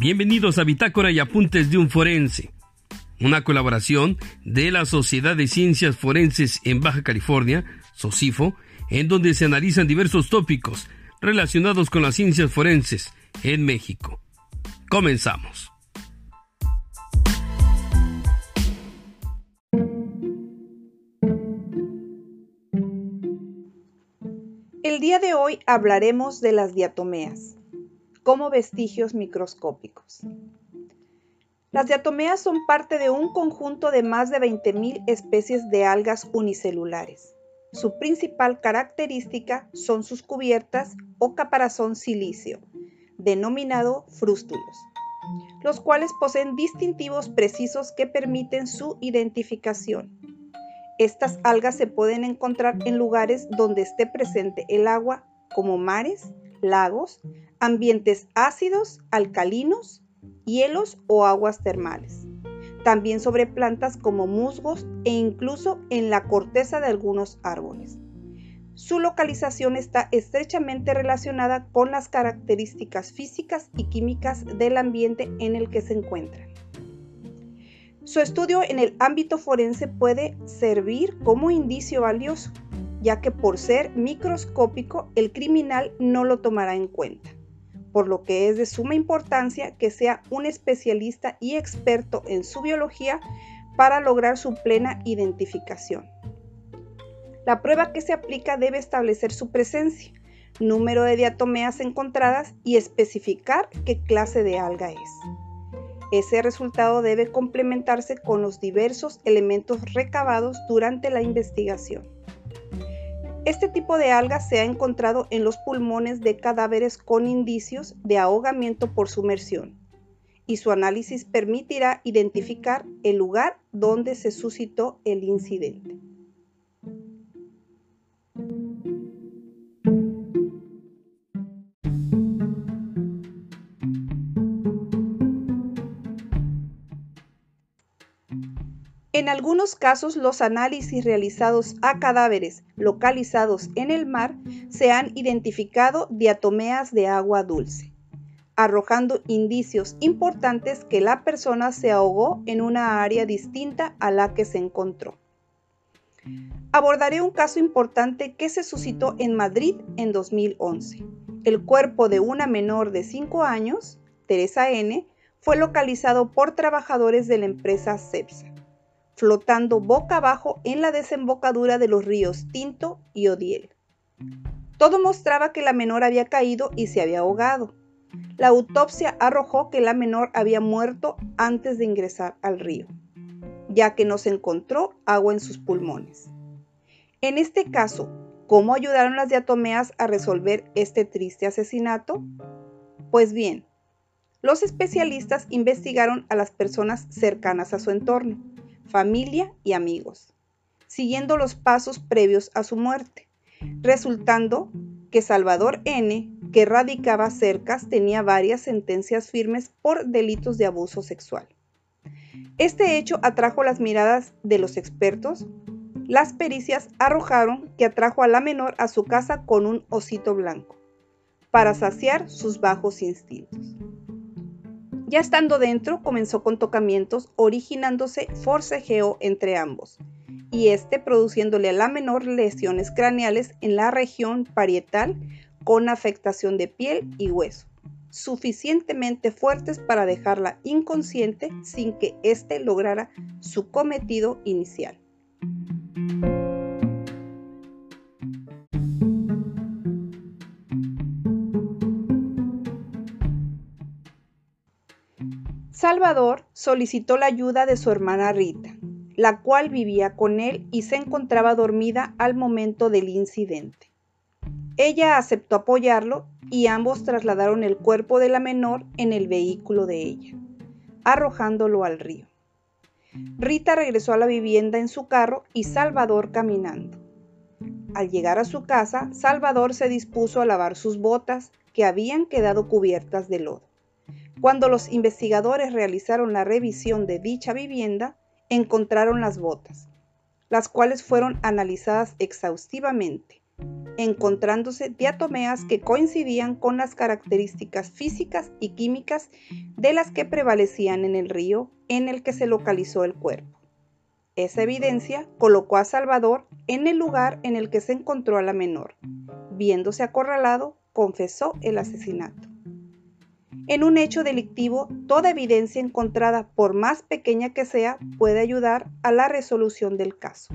Bienvenidos a Bitácora y Apuntes de un Forense, una colaboración de la Sociedad de Ciencias Forenses en Baja California, SOCIFO, en donde se analizan diversos tópicos relacionados con las ciencias forenses en México. Comenzamos. El día de hoy hablaremos de las diatomeas como vestigios microscópicos. Las diatomeas son parte de un conjunto de más de 20.000 especies de algas unicelulares. Su principal característica son sus cubiertas o caparazón silicio, denominado frústulos, los cuales poseen distintivos precisos que permiten su identificación. Estas algas se pueden encontrar en lugares donde esté presente el agua, como mares, lagos, ambientes ácidos, alcalinos, hielos o aguas termales. También sobre plantas como musgos e incluso en la corteza de algunos árboles. Su localización está estrechamente relacionada con las características físicas y químicas del ambiente en el que se encuentran. Su estudio en el ámbito forense puede servir como indicio valioso, ya que por ser microscópico el criminal no lo tomará en cuenta por lo que es de suma importancia que sea un especialista y experto en su biología para lograr su plena identificación. La prueba que se aplica debe establecer su presencia, número de diatomeas encontradas y especificar qué clase de alga es. Ese resultado debe complementarse con los diversos elementos recabados durante la investigación. Este tipo de algas se ha encontrado en los pulmones de cadáveres con indicios de ahogamiento por sumersión y su análisis permitirá identificar el lugar donde se suscitó el incidente. En algunos casos, los análisis realizados a cadáveres localizados en el mar se han identificado diatomeas de agua dulce, arrojando indicios importantes que la persona se ahogó en una área distinta a la que se encontró. Abordaré un caso importante que se suscitó en Madrid en 2011. El cuerpo de una menor de 5 años, Teresa N., fue localizado por trabajadores de la empresa CEPSA flotando boca abajo en la desembocadura de los ríos Tinto y Odiel. Todo mostraba que la menor había caído y se había ahogado. La autopsia arrojó que la menor había muerto antes de ingresar al río, ya que no se encontró agua en sus pulmones. En este caso, ¿cómo ayudaron las diatomeas a resolver este triste asesinato? Pues bien, los especialistas investigaron a las personas cercanas a su entorno, familia y amigos, siguiendo los pasos previos a su muerte, resultando que Salvador N., que radicaba cerca, tenía varias sentencias firmes por delitos de abuso sexual. Este hecho atrajo las miradas de los expertos. Las pericias arrojaron que atrajo a la menor a su casa con un osito blanco, para saciar sus bajos instintos. Ya estando dentro, comenzó con tocamientos, originándose forcejeo entre ambos, y este produciéndole a la menor lesiones craneales en la región parietal con afectación de piel y hueso, suficientemente fuertes para dejarla inconsciente sin que éste lograra su cometido inicial. Salvador solicitó la ayuda de su hermana Rita, la cual vivía con él y se encontraba dormida al momento del incidente. Ella aceptó apoyarlo y ambos trasladaron el cuerpo de la menor en el vehículo de ella, arrojándolo al río. Rita regresó a la vivienda en su carro y Salvador caminando. Al llegar a su casa, Salvador se dispuso a lavar sus botas que habían quedado cubiertas de lodo. Cuando los investigadores realizaron la revisión de dicha vivienda, encontraron las botas, las cuales fueron analizadas exhaustivamente encontrándose diatomeas que coincidían con las características físicas y químicas de las que prevalecían en el río en el que se localizó el cuerpo. Esa evidencia colocó a Salvador en el lugar en el que se encontró a la menor. Viéndose acorralado, confesó el asesinato. En un hecho delictivo, toda evidencia encontrada, por más pequeña que sea, puede ayudar a la resolución del caso.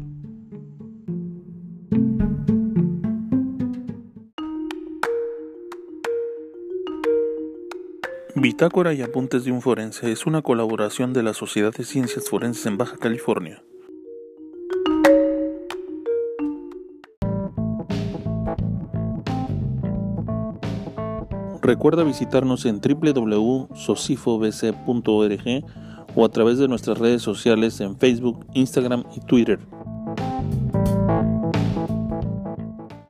Bitácora y Apuntes de un Forense es una colaboración de la Sociedad de Ciencias Forenses en Baja California. Recuerda visitarnos en www.socifobc.org o a través de nuestras redes sociales en Facebook, Instagram y Twitter.